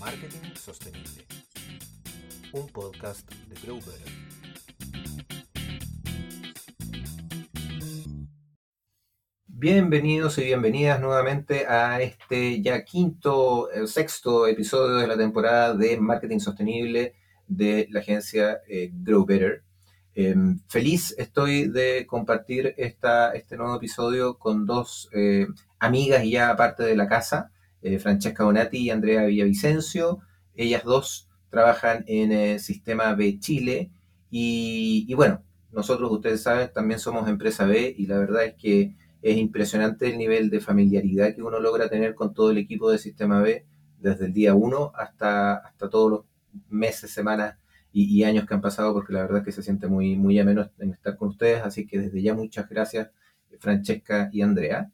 Marketing Sostenible, un podcast de Grow Bienvenidos y bienvenidas nuevamente a este ya quinto, el sexto episodio de la temporada de Marketing Sostenible de la agencia eh, Grow Better. Em, feliz estoy de compartir esta, este nuevo episodio con dos eh, amigas y ya aparte de la casa, eh, Francesca Bonatti y Andrea Villavicencio. Ellas dos trabajan en el Sistema B Chile y, y bueno, nosotros, ustedes saben, también somos empresa B y la verdad es que es impresionante el nivel de familiaridad que uno logra tener con todo el equipo de Sistema B desde el día 1 hasta, hasta todos los meses, semanas y, años que han pasado, porque la verdad es que se siente muy, muy ameno en estar con ustedes. Así que desde ya muchas gracias, Francesca y Andrea,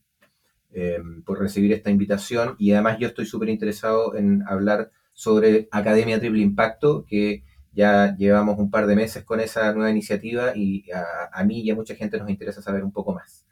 eh, por recibir esta invitación. Y además yo estoy súper interesado en hablar sobre Academia Triple Impacto, que ya llevamos un par de meses con esa nueva iniciativa y a, mí y a mucha gente nos interesa saber un poco más.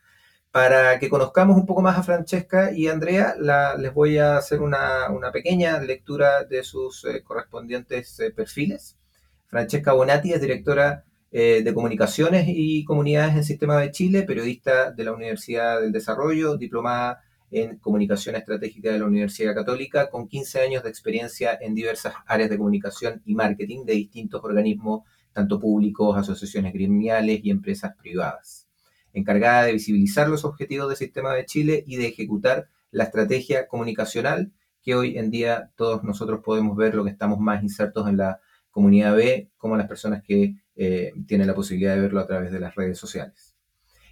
Para que conozcamos un poco más a Francesca y Andrea, les voy a hacer una, pequeña lectura de sus eh, correspondientes eh, perfiles. Francesca Bonatti es directora eh, de Comunicaciones y Comunidades en Sistema de Chile, periodista de la Universidad del Desarrollo, diplomada en Comunicación Estratégica de la Universidad Católica, con 15 años de experiencia en diversas áreas de comunicación y marketing de distintos organismos, tanto públicos, asociaciones gremiales y empresas privadas. Encargada de visibilizar los objetivos del sistema de Chile y de ejecutar la estrategia comunicacional que hoy en día todos nosotros podemos ver lo que estamos más insertos en la comunidad B, como las personas que eh, tienen la posibilidad de verlo a través de las redes sociales.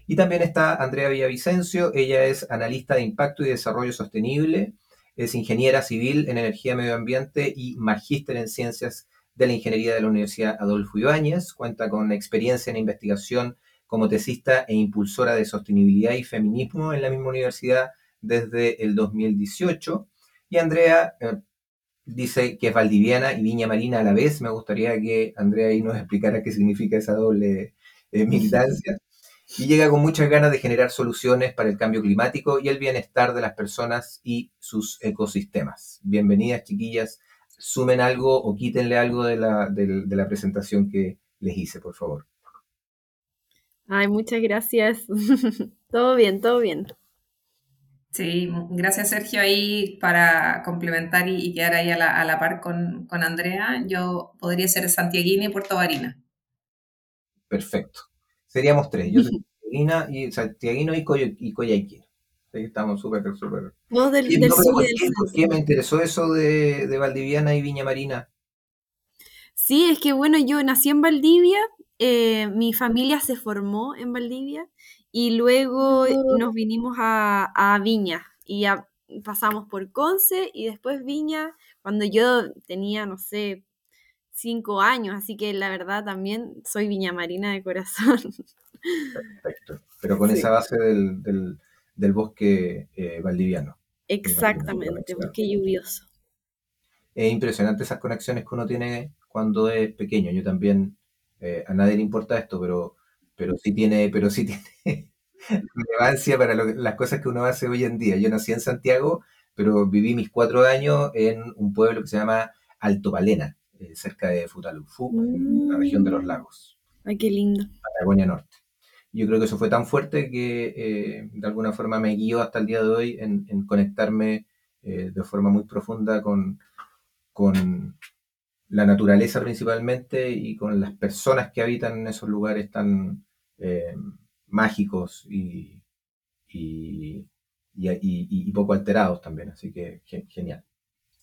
Y también está Andrea Villavicencio, ella es analista de impacto y desarrollo sostenible, es ingeniera civil en energía y medio ambiente y magíster en ciencias de la ingeniería de la Universidad Adolfo Ibáñez, cuenta con experiencia en investigación como tesista e impulsora de sostenibilidad y feminismo en la misma universidad desde el 2018. Y Andrea eh, dice que es valdiviana y viña marina a la vez. Me gustaría que Andrea ahí nos explicara qué significa esa doble eh, militancia. Y llega con muchas ganas de generar soluciones para el cambio climático y el bienestar de las personas y sus ecosistemas. Bienvenidas, chiquillas. Sumen algo o quítenle algo de la, de la presentación que les hice, por favor. Ay, muchas gracias. todo bien, todo bien. Sí, gracias Sergio ahí para complementar y, quedar ahí a la, par con, Andrea. Yo podría ser santiaguina y Puerto Varina. Perfecto. Seríamos tres. Yo soy santiaguina y santiaguino y, Coy y estamos súper, súper. No, del, del ¿por, qué, me interesó eso de, de Valdiviana y Viña Marina? Sí, es que bueno, yo nací en Valdivia, eh, mi familia se formó en Valdivia y luego nos vinimos a, Viña y pasamos por Conce y después Viña cuando yo tenía, no sé, cinco años, así que la verdad también soy Viña Marina de corazón. Perfecto, pero con esa base del, bosque eh, valdiviano. Exactamente, bosque lluvioso. Es impresionante esas conexiones que uno tiene cuando es pequeño. Yo también eh, a nadie le importa esto, pero, pero sí tiene, pero sí tiene relevancia para las cosas que uno hace hoy en día. Yo nací en Santiago, pero viví mis cuatro años en un pueblo que se llama Alto Palena, eh, cerca de Futalufú, en la región de los lagos. Ay, qué lindo. Patagonia Norte. Yo creo que eso fue tan fuerte que eh, de alguna forma me guió hasta el día de hoy en, conectarme de forma muy profunda con, con, la naturaleza principalmente y con las personas que habitan en esos lugares tan eh, mágicos y, y, poco alterados también. Así que genial.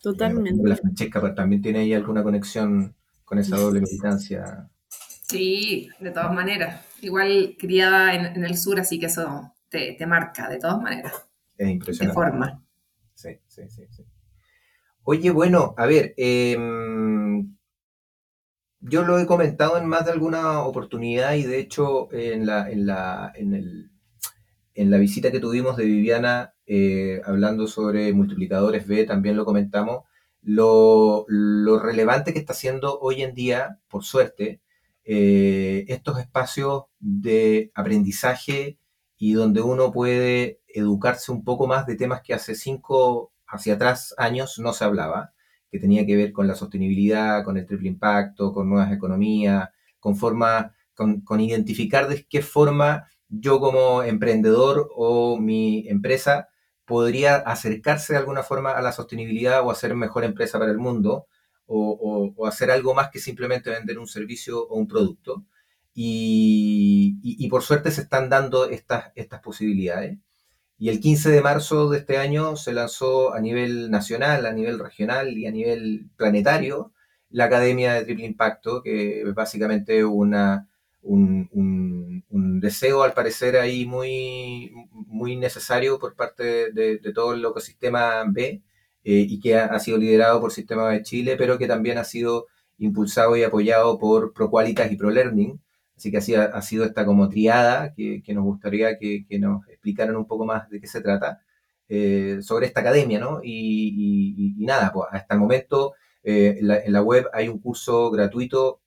Totalmente. la Francesca también tiene ahí alguna conexión con esa doble militancia. Sí, de todas maneras. Igual criada en, el sur, así que eso te, te, marca, de todas maneras. Es impresionante. De forma. Sí, sí, sí. sí. Oye, bueno, a ver, em, yo lo he comentado en más de alguna oportunidad y de hecho en la, en la, en el, en la visita que tuvimos de Viviana eh, hablando sobre multiplicadores B, también lo comentamos, lo, relevante que está haciendo hoy en día, por suerte, eh, estos espacios de aprendizaje y donde uno puede educarse un poco más de temas que hace cinco hacia atrás años no se hablaba, que tenía que ver con la sostenibilidad, con el triple impacto, con nuevas economías, con forma, con, identificar de qué forma yo como emprendedor o mi empresa podría acercarse de alguna forma a la sostenibilidad o hacer mejor empresa para el mundo o, hacer algo más que simplemente vender un servicio o un producto. Y, por suerte se están dando estas posibilidades. Y el 15 de marzo de este año se lanzó a nivel nacional, a nivel regional y a nivel planetario la Academia de Triple Impacto, que es básicamente una, un, deseo, al parecer, ahí muy, muy necesario por parte de, todo el ecosistema B eh, y que ha, sido liderado por Sistema de Chile, pero que también ha sido impulsado y apoyado por ProQualitas y ProLearning. Así que así ha, sido esta como triada que, nos gustaría que, nos explicaran un poco más de qué se trata eh, sobre esta academia, ¿no? Y, nada, pues hasta el momento eh, en, la, web hay un curso gratuito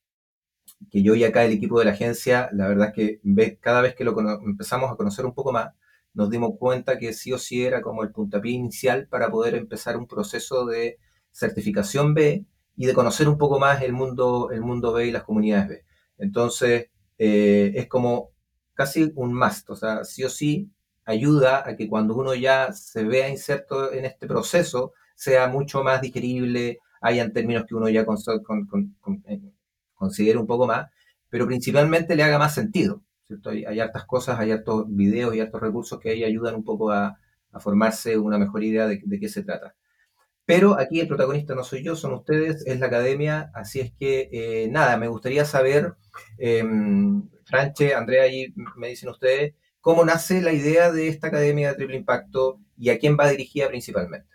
que yo y acá el equipo de la agencia, la verdad es que cada vez que lo empezamos a conocer un poco más, nos dimos cuenta que sí o sí era como el puntapié inicial para poder empezar un proceso de certificación B y de conocer un poco más el mundo, el mundo B y las comunidades B. Entonces, eh, es como casi un must, o sea, sí o sí ayuda a que cuando uno ya se vea inserto en este proceso, sea mucho más digerible, hayan términos que uno ya eh, considere un poco más, pero principalmente le haga más sentido. ¿cierto? Hay, hartas cosas, hay hartos videos y hartos recursos que ahí ayudan un poco a, formarse una mejor idea de, qué se trata. Pero aquí el protagonista no soy yo, son ustedes, es la academia, así es que eh, nada, me gustaría saber, eh, Franche, Andrea, ahí me dicen ustedes, cómo nace la idea de esta academia de triple impacto y a quién va dirigida principalmente.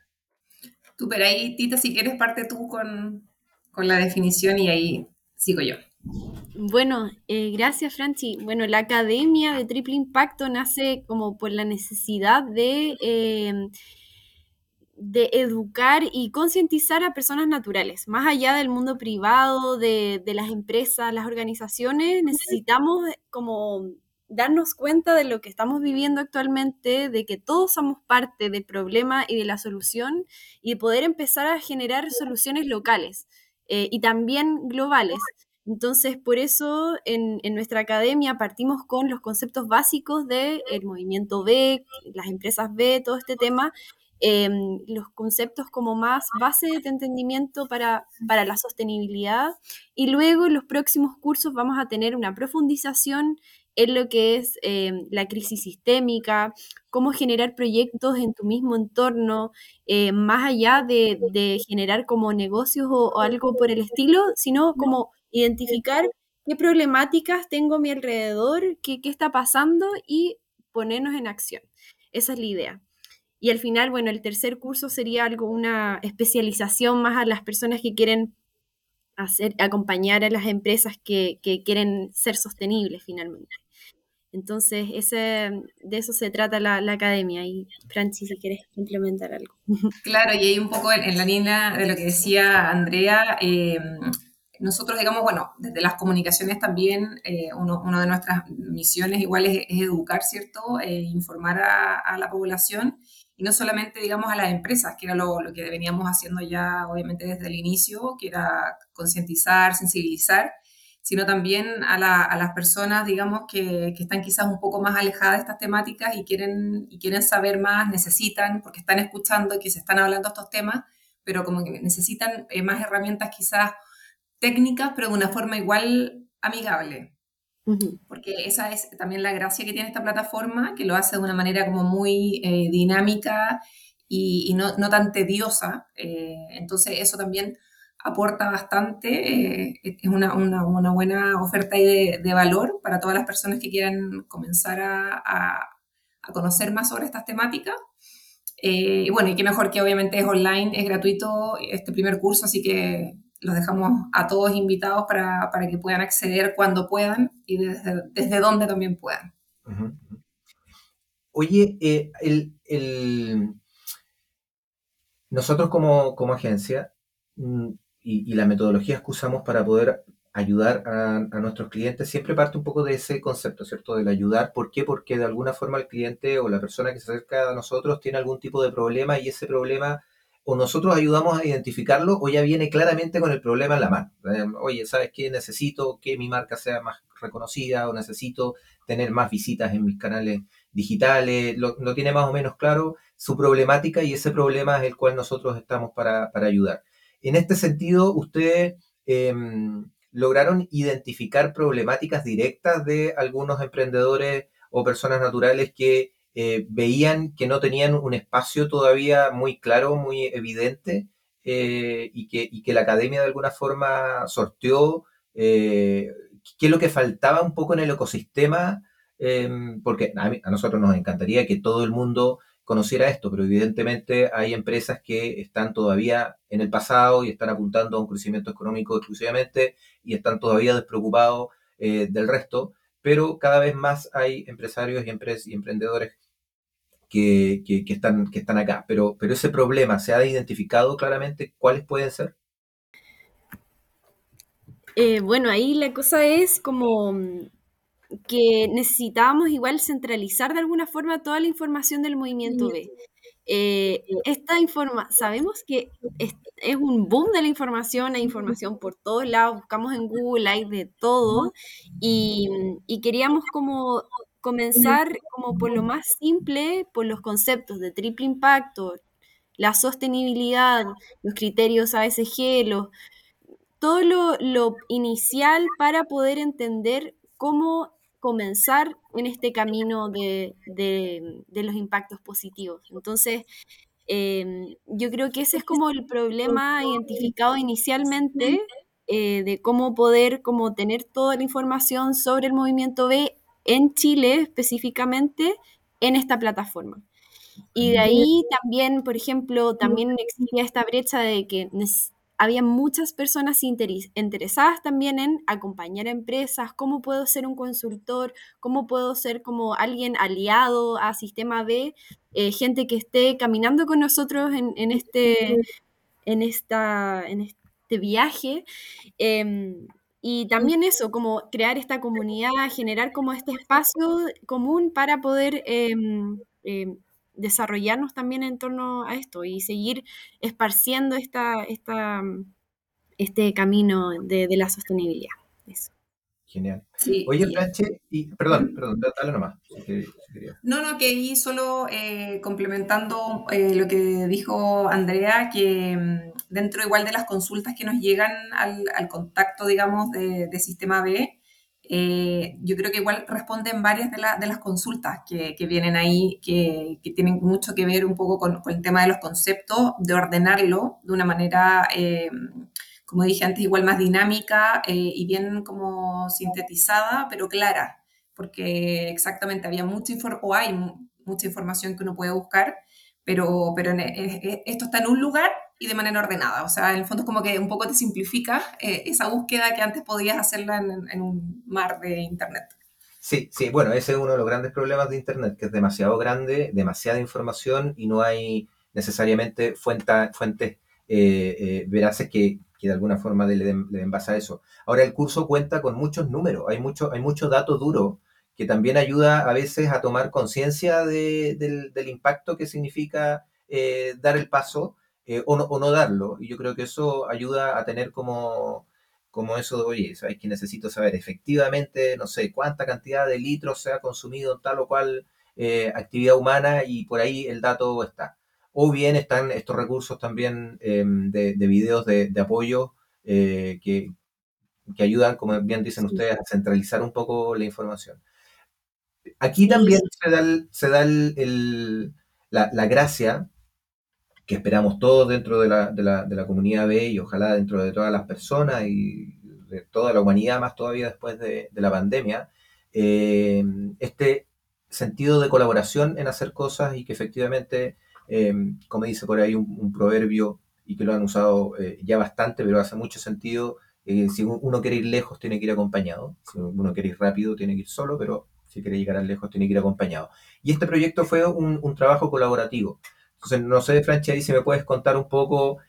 Tú, pero ahí, Tita, si quieres parte tú con, con la definición y ahí sigo yo. Bueno, eh, gracias Franchi. Bueno, la Academia de Triple Impacto nace como por la necesidad de, em, de educar y concientizar a personas naturales. Más allá del mundo privado, de, de las empresas, las organizaciones, necesitamos como darnos cuenta de lo que estamos viviendo actualmente, de que todos somos parte del problema y de la solución y de poder empezar a generar soluciones locales. Eh, y también globales. Entonces, por eso en, nuestra academia partimos con los conceptos básicos del movimiento B, las empresas B, todo este tema, em, los conceptos como más base de entendimiento para, para la sostenibilidad. Y luego en los próximos cursos vamos a tener una profundización en lo que es eh, la crisis sistémica, cómo generar proyectos en tu mismo entorno, eh, más allá de, generar como negocios o, algo por el estilo, sino como identificar qué problemáticas tengo a mi alrededor, qué, qué está pasando y ponernos en acción. Esa es la idea. Y al final, bueno, el tercer curso sería algo, una especialización más a las personas que quieren hacer, acompañar a las empresas que, que quieren ser sostenibles finalmente. Entonces, ese, de eso se trata la, academia. Y Francis, si quieres implementar algo. Claro, y ahí un poco en, la línea de lo que decía Andrea, eh, nosotros, digamos, bueno, desde las comunicaciones también, eh, una de nuestras misiones igual es, educar, ¿cierto? Eh, informar a, la población y no solamente, digamos, a las empresas, que era lo, lo que veníamos haciendo ya, obviamente, desde el inicio, que era concientizar, sensibilizar, sino también a, las personas, digamos, que, están quizás un poco más alejadas de estas temáticas y quieren, y quieren saber más, necesitan, porque están escuchando y que se están hablando estos temas, pero como que necesitan eh, más herramientas quizás técnicas, pero de una forma igual amigable. Porque esa es también la gracia que tiene esta plataforma, que lo hace de una manera como muy eh, dinámica y, no, no, tan tediosa. Eh, entonces eso también aporta bastante, eh, es una, una, buena oferta de, de, valor para todas las personas que quieran comenzar a, a, conocer más sobre estas temáticas. Eh, bueno, y qué mejor que obviamente es online, es gratuito este primer curso, así que los dejamos a todos invitados para, para que puedan acceder cuando puedan y desde, desde donde también puedan. Oye, eh, el, el... nosotros como, como agencia mm, y, la metodología que usamos para poder ayudar a, nuestros clientes siempre parte un poco de ese concepto, ¿cierto? Del ayudar. ¿Por qué? Porque de alguna forma el cliente o la persona que se acerca a nosotros tiene algún tipo de problema y ese problema o nosotros ayudamos a identificarlo o ya viene claramente con el problema en la mano. Eh, oye, ¿sabes qué? Necesito que mi marca sea más reconocida o necesito tener más visitas en mis canales digitales. Lo, tiene más o menos claro su problemática y ese problema es el cual nosotros estamos para, ayudar. En este sentido, ustedes em, lograron identificar problemáticas directas de algunos emprendedores o personas naturales que eh, veían que no tenían un espacio todavía muy claro, muy evidente, eh, y, que, la academia de alguna forma sorteó eh, qué es lo que faltaba un poco en el ecosistema, em, porque a, nosotros nos encantaría que todo el mundo conociera esto, pero evidentemente hay empresas que están todavía en el pasado y están apuntando a un crecimiento económico exclusivamente y están todavía despreocupados del resto, pero cada vez más hay empresarios y, y emprendedores que, están, que están acá. Pero, pero ese problema, ¿se ha identificado claramente cuáles pueden ser? Eh, bueno, ahí la cosa es como mm, que necesitábamos igual centralizar de alguna forma toda la información del movimiento B. Eh, esta informa sabemos que es, un boom de la información, hay información por todos lados, buscamos en Google, hay de todo, y, y queríamos como comenzar como por lo más simple, por los conceptos de triple impacto, la sostenibilidad, los criterios ASG, todo lo, inicial para poder entender cómo comenzar en este camino de, los impactos positivos. Entonces, em, yo creo que ese es como el problema identificado inicialmente eh, de cómo poder como tener toda la información sobre el movimiento B en Chile específicamente en esta plataforma. Y de ahí también, por ejemplo, también existía esta brecha de que había muchas personas interesadas también en acompañar a empresas, cómo puedo ser un consultor, cómo puedo ser como alguien aliado a Sistema B, eh, gente que esté caminando con nosotros en, este, en, esta, en este viaje. Em, y también eso, como crear esta comunidad, generar como este espacio común para poder em, em, desarrollarnos también en torno a esto y seguir esparciendo esta, esta, este camino de, la sostenibilidad. Eso. Genial. Oye, Planche, y, perdón, perdón, dale nomás. no, no, que ahí solo eh, complementando eh, lo que dijo Andrea, que mm, dentro igual de las consultas que nos llegan al, contacto, digamos, de, Sistema B, eh, yo creo que igual responden varias de, las consultas que, vienen ahí, que, tienen mucho que ver un poco con, el tema de los conceptos, de ordenarlo de una manera como dije antes, igual más dinámica eh, y bien como sintetizada, pero clara, porque exactamente había mucha información, o hay mucha información que uno puede buscar, pero, pero esto está en un lugar y de manera ordenada. O sea, en el fondo es como que un poco te simplifica eh, esa búsqueda que antes podías hacerla en, un mar de Internet. Sí, sí, bueno, ese es uno de los grandes problemas de Internet, que es demasiado grande, demasiada información y no hay necesariamente fuentes eh, veraces que, que de alguna forma le den, le base a eso. Ahora, el curso cuenta con muchos números, hay mucho, hay mucho dato duro que también ayuda a veces a tomar conciencia del, impacto que significa eh, dar el paso eh, o, no, o, no, darlo. Y yo creo que eso ayuda a tener como, como eso de, oye, ¿sabes que necesito saber efectivamente, no sé, cuánta cantidad de litros se ha consumido en tal o cual eh, actividad humana y por ahí el dato está o bien están estos recursos también em, de, videos de, apoyo eh, que, ayudan, como bien dicen ustedes, a centralizar un poco la información. Aquí también se da, la, gracia que esperamos todos dentro de la, comunidad B y ojalá dentro de todas las personas y de toda la humanidad, más todavía después de, la pandemia, em, este sentido de colaboración en hacer cosas y que efectivamente Em, como dice por ahí un, proverbio y que lo han usado eh, ya bastante, pero hace mucho sentido. Eh, si uno quiere ir lejos, tiene que ir acompañado. Si uno quiere ir rápido, tiene que ir solo, pero si quiere llegar a lejos, tiene que ir acompañado. Y este proyecto fue un, trabajo colaborativo. Entonces, no sé, Franchi, si me puedes contar un poco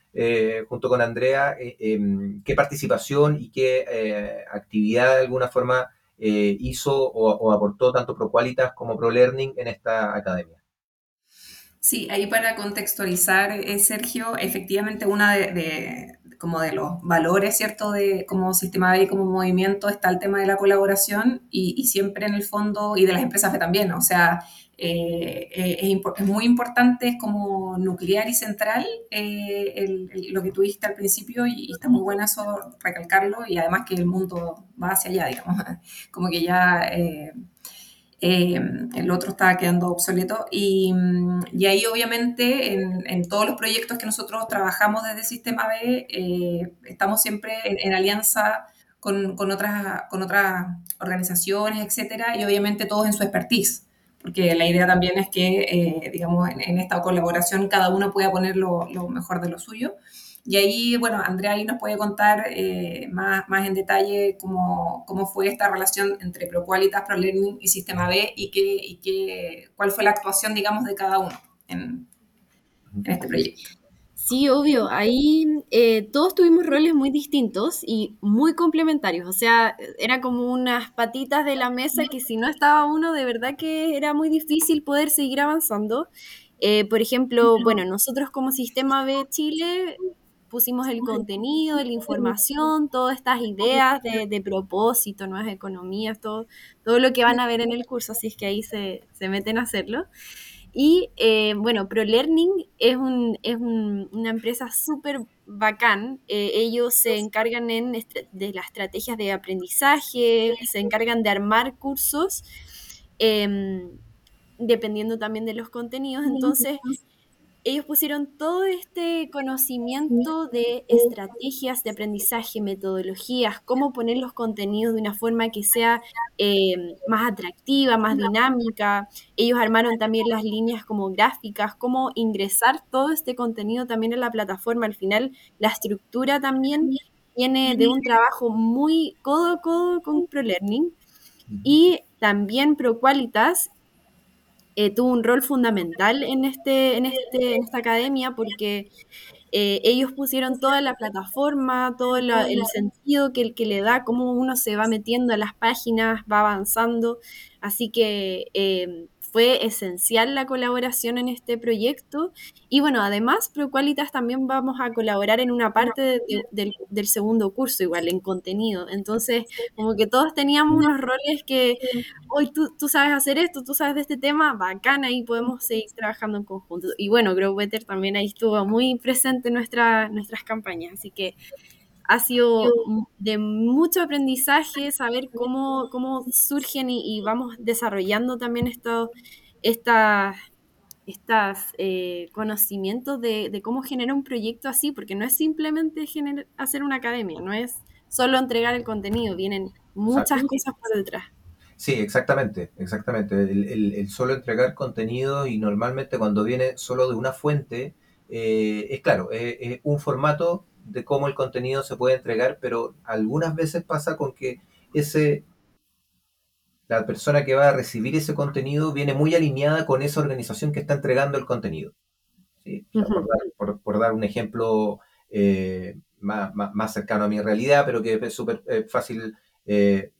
junto con Andrea, em, qué participación y qué actividad de alguna forma hizo o, aportó tanto ProQualitas como ProLearning en esta academia. Sí, ahí para contextualizar, Sergio, efectivamente una de, como de los valores, ¿cierto? De como sistema B y como movimiento está el tema de la colaboración y, siempre en el fondo, y de las empresas también, o sea, eh, eh, es, muy importante, es como nuclear y central eh, lo que tú dijiste al principio y, está muy bueno eso recalcarlo y además que el mundo va hacia allá, digamos, como que ya eh, el otro estaba quedando obsoleto. Y, y ahí obviamente en, todos los proyectos que nosotros trabajamos desde Sistema B, eh, estamos siempre en, alianza con, con, otras, con otras organizaciones, etcétera, y obviamente todos en su expertise. Porque la idea también es que, eh, digamos, en, esta colaboración cada uno pueda poner lo, mejor de lo suyo. Y ahí, bueno, Andrea ahí nos puede contar eh, más, más en detalle cómo, cómo, fue esta relación entre ProQualitas, ProLearning y Sistema B y, qué, y qué, cuál fue la actuación, digamos, de cada uno en este proyecto. Sí, obvio. Ahí eh, todos tuvimos roles muy distintos y muy complementarios. O sea, era como unas patitas de la mesa que si no estaba uno, de verdad que era muy difícil poder seguir avanzando. Eh, por ejemplo, bueno, nosotros como Sistema B Chile pusimos el contenido, la información, todas estas ideas de, propósito, nuevas economías, todo, todo lo que van a ver en el curso, así es que ahí se, meten a hacerlo. Y eh, bueno, ProLearning es, un, es una empresa súper bacán. Eh, ellos se encargan en de las estrategias de aprendizaje, se encargan de armar cursos, em, dependiendo también de los contenidos. Entonces, ellos pusieron todo este conocimiento de estrategias de aprendizaje, metodologías, cómo poner los contenidos de una forma que sea eh, más atractiva, más dinámica. Ellos armaron también las líneas como gráficas, cómo ingresar todo este contenido también en la plataforma. Al final, la estructura también viene de un trabajo muy codo a codo con ProLearning. Y también ProQualitas eh, tuvo un rol fundamental en, este, en, este, en esta academia porque eh, ellos pusieron toda la plataforma, todo el sentido que, que le da, cómo uno se va metiendo a las páginas, va avanzando. Así que eh, fue esencial la colaboración en este proyecto. Y bueno, además, ProQualitas también vamos a colaborar en una parte del, segundo curso, igual, en contenido. Entonces, como que todos teníamos unos roles que, hoy tú, sabes hacer esto, tú sabes de este tema, bacán, ahí podemos seguir trabajando en conjunto. Y bueno, Grow Better también ahí estuvo muy presente en nuestra, nuestras campañas, así que ha sido de mucho aprendizaje saber cómo, cómo surgen y, vamos desarrollando también estos estas eh, conocimitos de, cómo generar un proyecto así, porque no es simplemente hacer una academia, no es solo entregar el contenido, vienen muchas cosas por detrás. Sí, exactamente, exactamente. El, solo entregar contenido y normalmente cuando viene solo de una fuente, eh, es claro, es un formato de cómo el contenido se puede entregar, pero algunas veces pasa con que ese la persona que va a recibir ese contenido viene muy alineada con esa organización que está entregando el contenido. por, dar, un ejemplo eh, más, cercano a mi realidad, pero que es súper eh, fácil eh,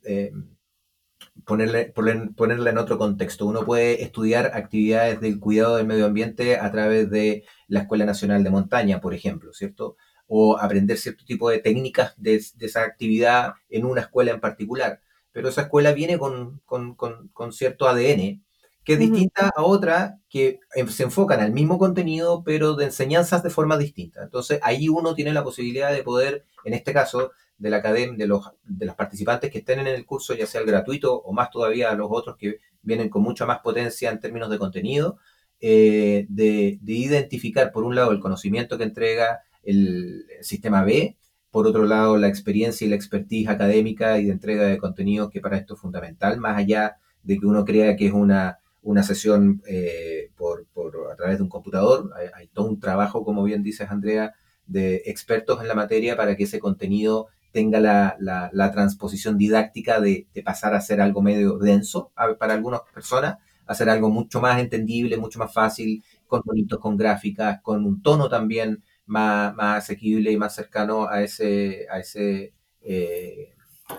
ponerle, ponerla en otro contexto. Uno puede estudiar actividades del cuidado del medio ambiente a través de la Escuela Nacional de Montaña, por ejemplo, ¿cierto? O aprender cierto tipo de técnicas de, esa actividad en una escuela en particular. Pero esa escuela viene con, cierto ADN, que es distinta a otra que se enfocan al mismo contenido, pero de enseñanzas de forma distinta. Entonces ahí uno tiene la posibilidad de poder, en este caso, de la academia, de los, de los participantes que estén en el curso, ya sea el gratuito o más todavía los otros que vienen con mucha más potencia en términos de contenido, eh, de, de, identificar, por un lado, el conocimiento que entrega, el sistema B, por otro lado la experiencia y la expertise académica y de entrega de contenido que para esto es fundamental, más allá de que uno crea que es una, una sesión eh, por, por, a través de un computador, hay, todo un trabajo, como bien dices Andrea, de expertos en la materia para que ese contenido tenga la, la, transposición didáctica de, de, pasar a ser algo medio denso para algunas personas, a ser algo mucho más entendible, mucho más fácil, con bonitos, con gráficas, con un tono también más, más asequible y más cercano a ese, a ese eh,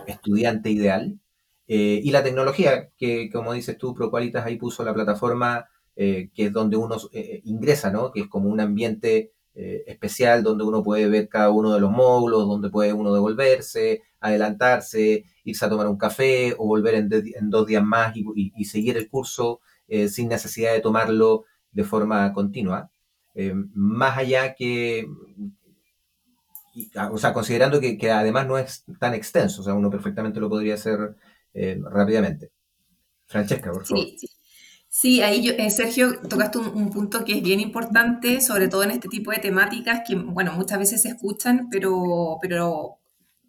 estudiante ideal. Eh, y la tecnología, que como dices tú, ProQualitas ahí puso la plataforma que es donde uno ingresa, ¿no? que es como un ambiente especial donde uno puede ver cada uno de los módulos, donde puede uno devolverse, adelantarse, irse a tomar un café o volver en, dos días más y, seguir el curso sin necesidad de tomarlo de forma continua. Eh, más allá que, o sea, considerando que, además no es tan extenso, o sea, uno perfectamente lo podría hacer eh, rápidamente. Francesca, por favor. Sí, sí. ahí yo, eh, Sergio, tocaste un, punto que es bien importante, sobre todo en este tipo de temáticas que, bueno, muchas veces se escuchan, pero, pero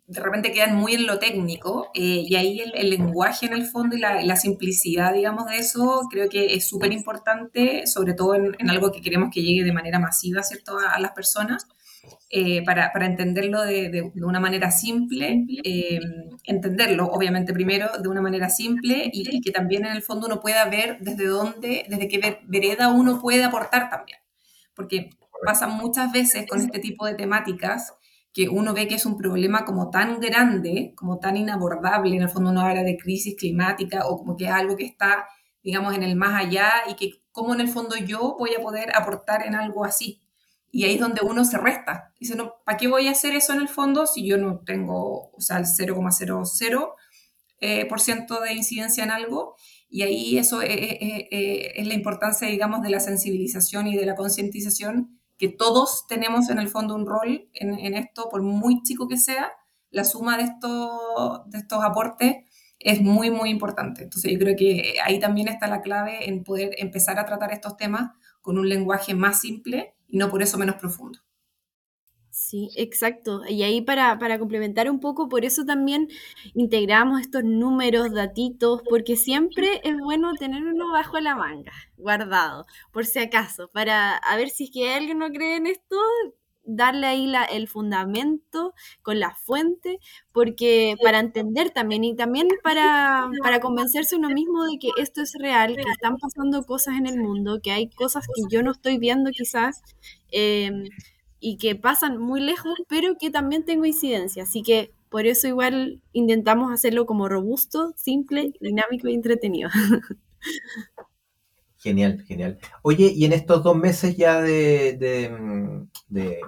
de repente quedan muy en lo técnico eh, y ahí el, lenguaje en el fondo y la, simplicidad, digamos, de eso creo que es súper importante, sobre todo en, algo que queremos que llegue de manera masiva, ¿cierto?, a, las personas, eh, para, para, entenderlo de, de, una manera simple, eh, entenderlo, obviamente, primero de una manera simple y, y, que también en el fondo uno pueda ver desde dónde, desde qué vereda uno puede aportar también. Porque pasa muchas veces con este tipo de temáticas que uno ve que es un problema como tan grande, como tan inabordable, en el fondo uno habla de crisis climática o como que es algo que está, digamos, en el más allá y que cómo en el fondo yo voy a poder aportar en algo así. Y ahí es donde uno se resta. Dice, no, ¿para qué voy a hacer eso en el fondo si yo no tengo, o sea, el 0,00% eh, por ciento de incidencia en algo? Y ahí eso es, es la importancia, digamos, de la sensibilización y de la concientización que todos tenemos en el fondo un rol en, esto, por muy chico que sea, la suma de estos, de estos aportes es muy, muy importante. Entonces yo creo que ahí también está la clave en poder empezar a tratar estos temas con un lenguaje más simple y no por eso menos profundo. Sí, exacto. Y ahí para, para, complementar un poco, por eso también integramos estos números, datitos, porque siempre es bueno tener uno bajo la manga, guardado, por si acaso, para a ver si es que alguien no cree en esto, darle ahí la, el fundamento con la fuente, porque para entender también y también para, para convencerse uno mismo de que esto es real, que están pasando cosas en el mundo, que hay cosas que yo no estoy viendo quizás. Eh, y que pasan muy lejos, pero que también tengo incidencia. Así que por eso igual intentamos hacerlo como robusto, simple, dinámico y entretenido. Genial, genial. Oye, y en estos dos meses ya de, de,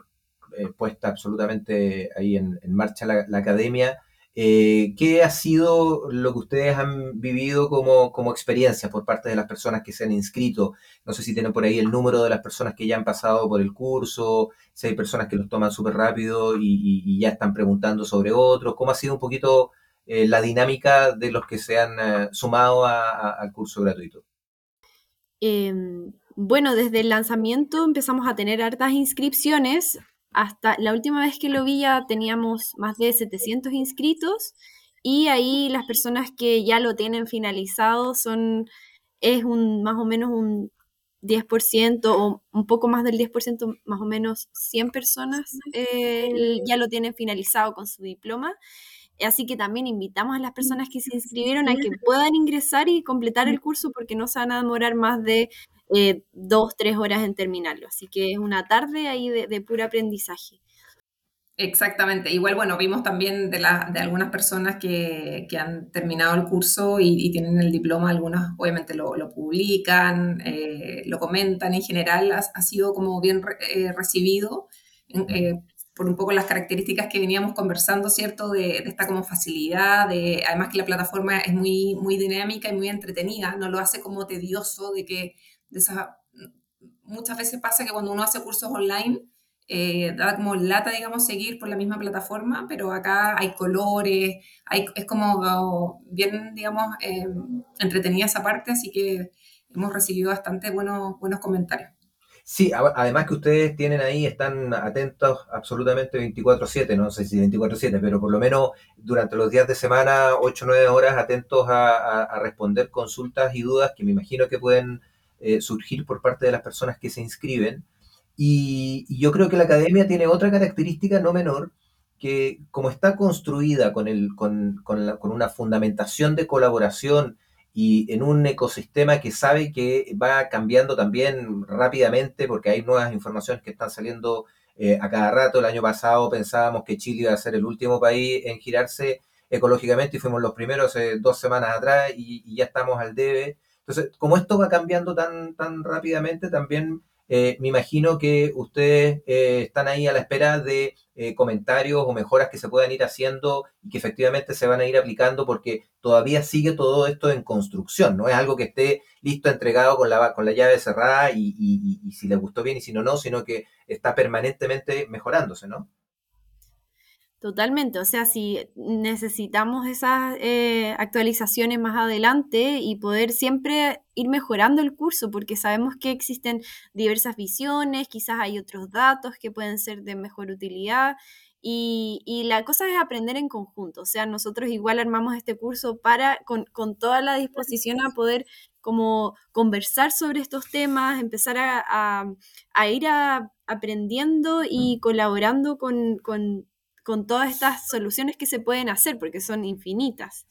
eh, puesta absolutamente ahí en, marcha la, la academia, eh, ¿Qué ha sido lo que ustedes han vivido como, como, experiencia por parte de las personas que se han inscrito? No sé si tienen por ahí el número de las personas que ya han pasado por el curso, si hay personas que los toman súper rápido y, ya están preguntando sobre otros. ¿Cómo ha sido un poquito eh, la dinámica de los que se han eh, sumado al curso gratuito? Em, bueno, desde el lanzamiento empezamos a tener hartas inscripciones hasta la última vez que lo vi ya teníamos más de 700 inscritos y ahí las personas que ya lo tienen finalizado son, es un más o menos un 10% o un poco más del 10%, más o menos 100 personas eh, ya lo tienen finalizado con su diploma. Así que también invitamos a las personas que se inscribieron a que puedan ingresar y completar el curso porque no se van a demorar más de eh, dos, tres horas en terminarlo. Así que es una tarde ahí de, puro aprendizaje. Exactamente. Igual, bueno, vimos también de, de algunas personas que, han terminado el curso y, tienen el diploma, algunas obviamente lo, publican, eh, lo comentan, en general ha, sido como bien eh, recibido por un poco las características que veníamos conversando, ¿cierto? De, esta como facilidad, de, además que la plataforma es muy, muy dinámica y muy entretenida, no lo hace como tedioso de que muchas veces pasa que cuando uno hace cursos online, eh, da como lata, digamos, seguir por la misma plataforma, pero acá hay colores, hay, es como bien, digamos, eh, entretenida esa parte, así que hemos recibido bastante buenos, buenos comentarios. Sí, además que ustedes tienen ahí, están atentos absolutamente 24/7, no sé si 24/7, pero por lo menos durante los días de semana, 8 o 9 horas, atentos a responder consultas y dudas que me imagino que pueden eh, surgir por parte de las personas que se inscriben. Y, yo creo que la academia tiene otra característica no menor, que como está construida con, el, con, con, una fundamentación de colaboración y en un ecosistema que sabe que va cambiando también rápidamente porque hay nuevas informaciones que están saliendo eh, a cada rato. El año pasado pensábamos que Chile iba a ser el último país en girarse ecológicamente y fuimos los primeros dos semanas atrás y, ya estamos al debe. Entonces, como esto va cambiando tan, tan rápidamente, también eh, me imagino que ustedes eh, están ahí a la espera de eh, comentarios o mejoras que se puedan ir haciendo y que efectivamente se van a ir aplicando porque todavía sigue todo esto en construcción, no es algo que esté listo, entregado con la, con la llave cerrada y, y si le gustó bien y si no, no, sino que está permanentemente mejorándose, ¿no? Totalmente, o sea, si necesitamos esas eh, actualizaciones más adelante y poder siempre ir mejorando el curso, porque sabemos que existen diversas visiones, quizás hay otros datos que pueden ser de mejor utilidad y, y la cosa es aprender en conjunto, o sea, nosotros igual armamos este curso para, con, con toda la disposición a poder como conversar sobre estos temas, empezar a, a, a ir aprendiendo y colaborando con, con con todas estas soluciones que se pueden hacer, porque son infinitas.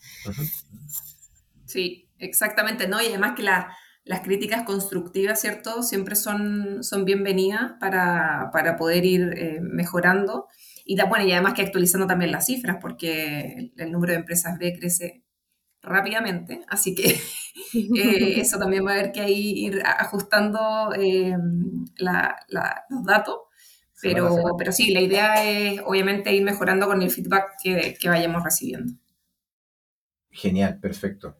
Sí, exactamente, ¿no? Y además que las críticas constructivas, ¿cierto? Siempre son, son bienvenidas para, poder ir eh, mejorando. Y, bueno, y además que actualizando también las cifras, porque el, número de empresas B crece rápidamente, así que eh, eso también va a haber que ir ajustando eh, los datos pero, pero sí, la idea es obviamente ir mejorando con el feedback que, que vayamos recibiendo. Genial, perfecto.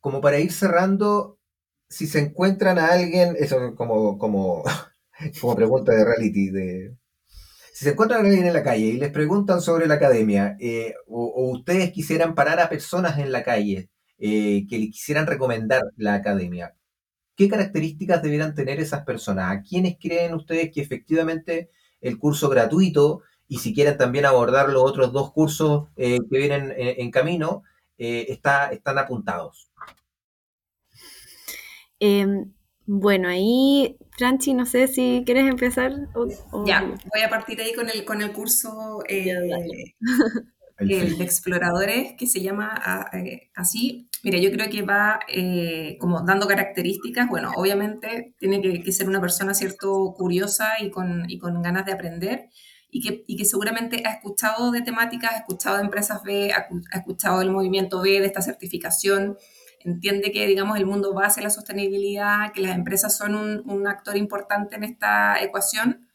Como para ir cerrando, si se encuentran a alguien, eso como, como, como pregunta de reality, de, si se encuentran a alguien en la calle y les preguntan sobre la academia, eh, o, ustedes quisieran parar a personas en la calle eh, que le quisieran recomendar la academia, ¿Qué características debieran tener esas personas? ¿A quiénes creen ustedes que efectivamente el curso gratuito y si quieren también abordar los otros dos cursos eh, que vienen en, camino, eh, está, están apuntados? Em, bueno, ahí, Franchi, no sé si quieres empezar. Ya, voy a partir ahí con el, con el curso eh, de exploradores que se llama ah, así. Mira, yo creo que va eh, como dando características, bueno, obviamente tiene que, ser una persona, ¿cierto?, curiosa y con, y con ganas de aprender y que, y que, seguramente ha escuchado de temáticas, ha escuchado de empresas B, ha, escuchado del movimiento B, de esta certificación, entiende que, digamos, el mundo va hacia la sostenibilidad, que las empresas son un, un actor importante en esta ecuación,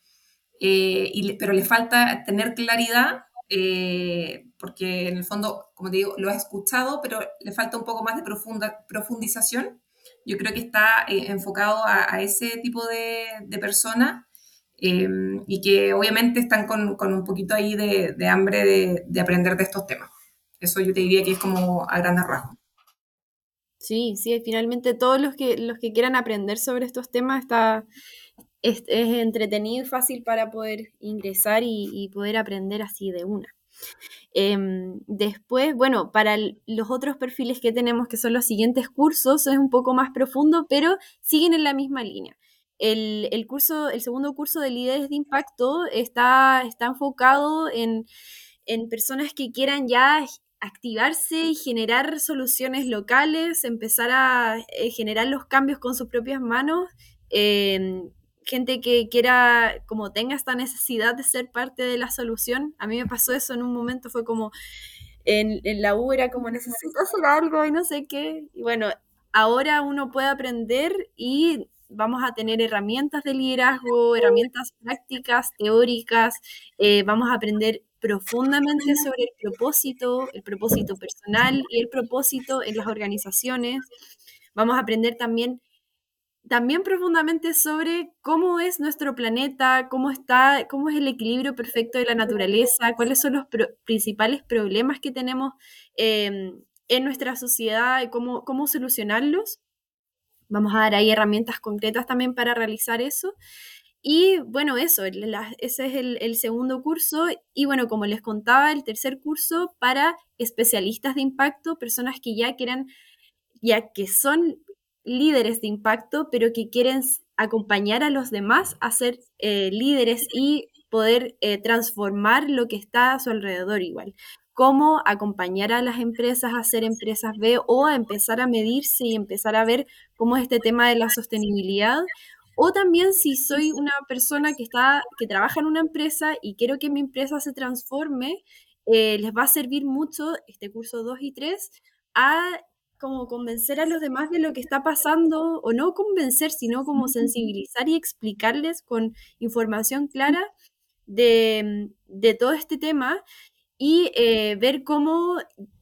eh, y, pero le falta tener claridad eh, porque en el fondo, como te digo, lo has escuchado, pero le falta un poco más de profundización. Yo creo que está eh, enfocado a, ese tipo de, de personas em, y que obviamente están con, un poquito ahí de, hambre de, de, aprender de estos temas. Eso yo te diría que es como a grandes rasgos. Sí, sí, finalmente todos los que, los que quieran aprender sobre estos temas está, es, entretenido y fácil para poder ingresar y, poder aprender así de una. Em, después, bueno, para los otros perfiles que tenemos, que son los siguientes cursos, es un poco más profundo, pero siguen en la misma línea. El, curso, el segundo curso de líderes de impacto está, está enfocado en, personas que quieran ya activarse y generar soluciones locales, empezar a eh, generar los cambios con sus propias manos, em, gente que quiera, como tenga esta necesidad de ser parte de la solución. A mí me pasó eso en un momento, fue como en, la U era como necesito hacer algo y no sé qué. Y bueno, ahora uno puede aprender y vamos a tener herramientas de liderazgo, herramientas prácticas, teóricas, eh, vamos a aprender profundamente sobre el propósito, el propósito personal y el propósito en las organizaciones. Vamos a aprender también también profundamente sobre cómo es nuestro planeta, cómo está, cómo es el equilibrio perfecto de la naturaleza, cuáles son los principales problemas que tenemos em, en nuestra sociedad y cómo, cómo solucionarlos. Vamos a dar ahí herramientas concretas también para realizar eso. Y bueno, eso, ese es el, segundo curso. Y bueno, como les contaba, el tercer curso para especialistas de impacto, personas que ya quieran, ya que son líderes de impacto, pero que quieren acompañar a los demás a ser eh, líderes y poder eh, transformar lo que está a su alrededor igual. Cómo acompañar a las empresas a ser empresas B o a empezar a medirse y empezar a ver cómo es este tema de la sostenibilidad O también si soy una persona que, está, que trabaja en una empresa y quiero que mi empresa se transforme, eh, les va a servir mucho este curso 2 y 3 a como convencer a los demás de lo que está pasando, o no convencer, sino como sensibilizar y explicarles con información clara de, todo este tema y eh, ver cómo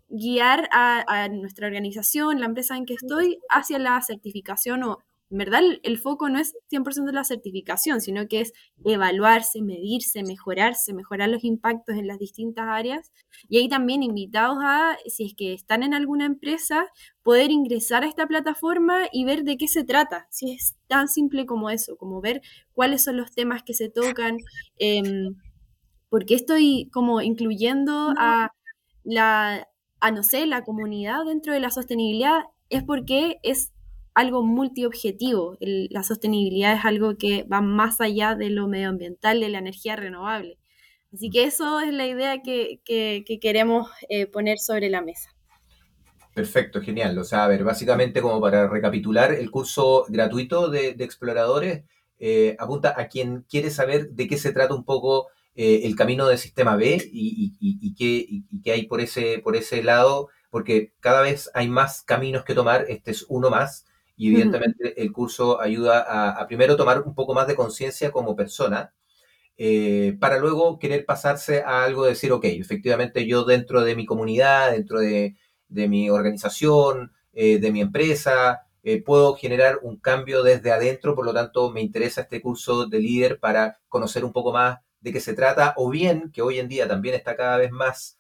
guiar a, nuestra organización, la empresa en que estoy, hacia la certificación o en verdad el, foco no es 100% la certificación, sino que es evaluarse, medirse, mejorarse, mejorar los impactos en las distintas áreas. Y ahí también invitados a, si es que están en alguna empresa, poder ingresar a esta plataforma y ver de qué se trata. Si es tan simple como eso, como ver cuáles son los temas que se tocan, eh, porque estoy como incluyendo a la, a no sé, la comunidad dentro de la sostenibilidad, es porque es algo multiobjetivo. la sostenibilidad es algo que va más allá de lo medioambiental, de la energía renovable. Así que eso es la idea que, queremos eh, poner sobre la mesa. Perfecto, genial. O sea, a ver, básicamente como para recapitular, el curso gratuito de, exploradores eh, apunta a quien quiere saber de qué se trata un poco eh, el camino del sistema B y, y, qué, hay por ese, por ese lado, porque cada vez hay más caminos que tomar, este es uno más, y evidentemente el curso ayuda a, primero tomar un poco más de conciencia como persona, eh, para luego querer pasarse a algo de decir, ok, efectivamente yo dentro de mi comunidad, dentro de, mi organización, eh, de mi empresa, eh, puedo generar un cambio desde adentro, por lo tanto me interesa este curso de líder para conocer un poco más de qué se trata, o bien, que hoy en día también está cada vez más,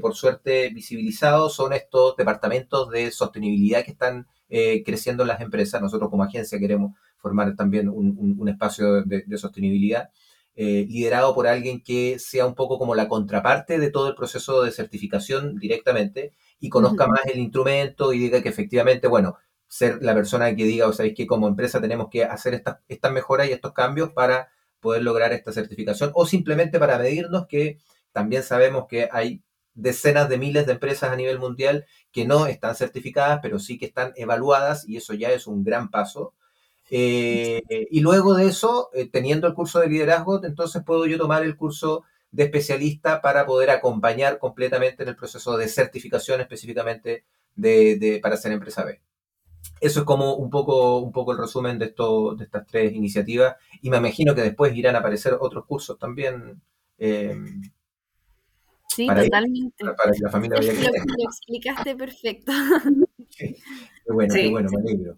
por suerte, visibilizado, son estos departamentos de sostenibilidad que están eh, creciendo las empresas. Nosotros como agencia queremos formar también un, espacio de, sostenibilidad. Eh, liderado por alguien que sea un poco como la contraparte de todo el proceso de certificación directamente y conozca más el instrumento y diga que efectivamente, bueno, ser la persona que diga, o sabéis que como empresa tenemos que hacer estas, estas mejoras y estos cambios para poder lograr esta certificación o simplemente para medirnos que también sabemos que hay decenas de miles de empresas a nivel mundial que no están certificadas, pero sí que están evaluadas y eso ya es un gran paso. Eh, y luego de eso, eh, teniendo el curso de liderazgo, entonces puedo yo tomar el curso de especialista para poder acompañar completamente en el proceso de certificación específicamente de, para ser empresa B. Eso es como un poco, un poco el resumen de, estas tres iniciativas y me imagino que después irán a aparecer otros cursos también. Eh, Sí, totalmente. para, que la familia vaya lo, lo explicaste perfecto. Qué bueno, qué bueno, me alegro.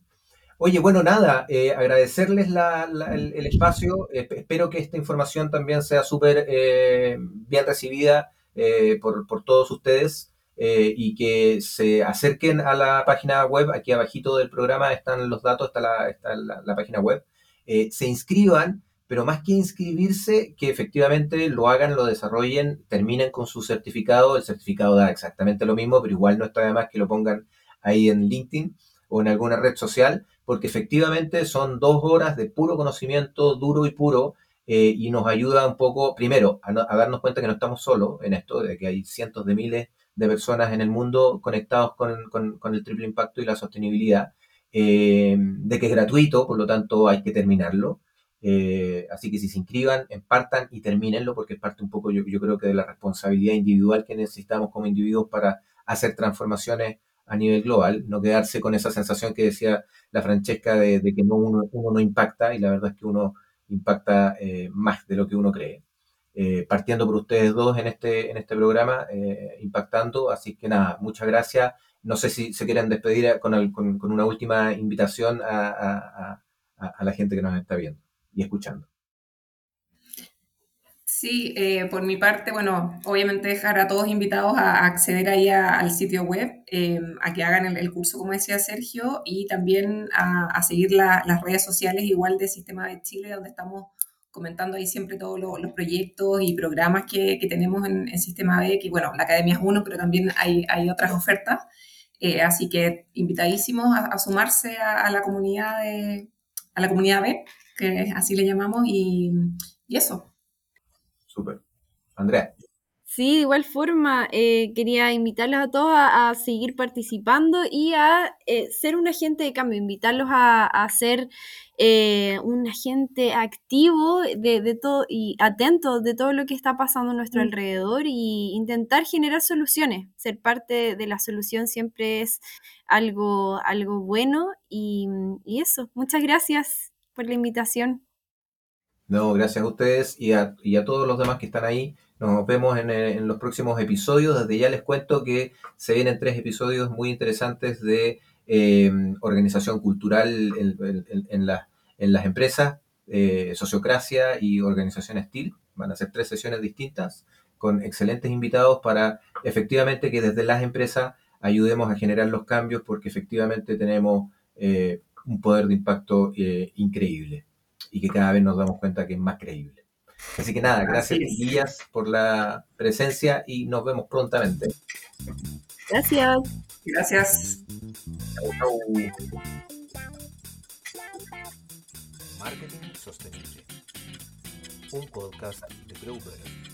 Oye, bueno, nada, eh, agradecerles el, espacio. espero que esta información también sea súper eh, bien recibida eh, por, todos ustedes y que se acerquen a la página web. Aquí abajito del programa están los datos, está la, está la página web. se inscriban pero más que inscribirse, que efectivamente lo hagan, lo desarrollen, terminen con su certificado. El certificado da exactamente lo mismo, pero igual no está de más que lo pongan ahí en LinkedIn o en alguna red social, porque efectivamente son dos horas de puro conocimiento duro y puro eh, y nos ayuda un poco, primero, a, darnos cuenta que no estamos solos en esto, de que hay cientos de miles de personas en el mundo conectados con, el triple impacto y la sostenibilidad, eh, de que es gratuito, por lo tanto hay que terminarlo. Eh, así que si se inscriban, partan y termínenlo, porque es parte un poco, yo, creo que de la responsabilidad individual que necesitamos como individuos para hacer transformaciones a nivel global, no quedarse con esa sensación que decía la Francesca de, que no uno, no impacta, y la verdad es que uno impacta eh, más de lo que uno cree. Eh, partiendo por ustedes dos en este, en este programa, impactando. Así que nada, muchas gracias. No sé si se quieren despedir con, una última invitación a, la gente que nos está viendo y escuchando. Sí, eh, por mi parte, bueno, obviamente dejar a todos invitados a acceder ahí al sitio web, eh, a que hagan el, curso, como decía Sergio, y también a, seguir las redes sociales igual de Sistema de Chile, donde estamos comentando ahí siempre todos los proyectos y programas que, tenemos en, el Sistema B, que bueno, la Academia es uno, pero también hay, hay otras ofertas. Eh, así que invitadísimos a, sumarse a, la comunidad de, a la comunidad B que así le llamamos, y, eso. Súper. Andrea. Sí, de igual forma, eh, quería invitarlos a todos a, seguir participando y a eh, ser un agente de cambio, invitarlos a, ser eh, un agente activo de, todo y atento de todo lo que está pasando a nuestro mm. alrededor y intentar generar soluciones. Ser parte de la solución siempre es algo, algo bueno y, eso. Muchas gracias por la invitación. No, gracias a ustedes y a, y a todos los demás que están ahí. Nos vemos en, los próximos episodios. Desde ya les cuento que se vienen tres episodios muy interesantes de eh, organización cultural en, las empresas, eh, sociocracia y organización estil. Van a ser tres sesiones distintas con excelentes invitados para efectivamente que desde las empresas ayudemos a generar los cambios porque efectivamente tenemos eh, un poder de impacto increíble y que cada vez nos damos cuenta que es más creíble. Así que nada, gracias Guías por la presencia y nos vemos prontamente. Gracias. Gracias. Marketing Sostenible. Un podcast de Grover.